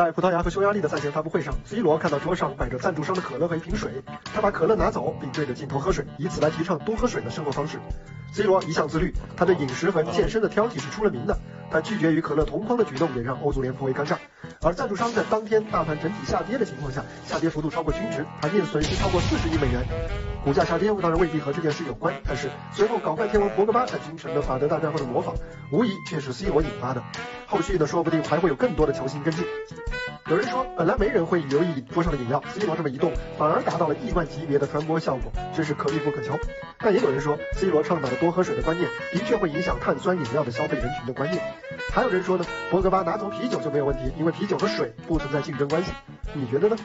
在葡萄牙和匈牙利的赛前发布会上，C 罗看到桌上摆着赞助商的可乐和一瓶水，他把可乐拿走，并对着镜头喝水，以此来提倡多喝水的生活方式。C 罗一向自律，他对饮食和健身的挑剔是出了名的，他拒绝与可乐同框的举动也让欧足联颇为尴尬。而赞助商在当天大盘整体下跌的情况下，下跌幅度超过均值，盘面损失超过四十亿美元。股价下跌当然未必和这件事有关，但是随后搞怪天王博格巴在京城的法德大战后的模仿，无疑却是 C 罗引发的。后续的说不定还会有更多的球星跟进。有人说，本来没人会留意桌上的饮料，C 罗这么一动，反而达到了亿万级别的传播效果，真是可遇不可求。但也有人说，C 罗倡导的多喝水的观念，的确会影响碳酸饮料的消费人群的观念。还有人说呢，博格巴拿走啤酒就没有问题，因为啤酒和水不存在竞争关系。你觉得呢？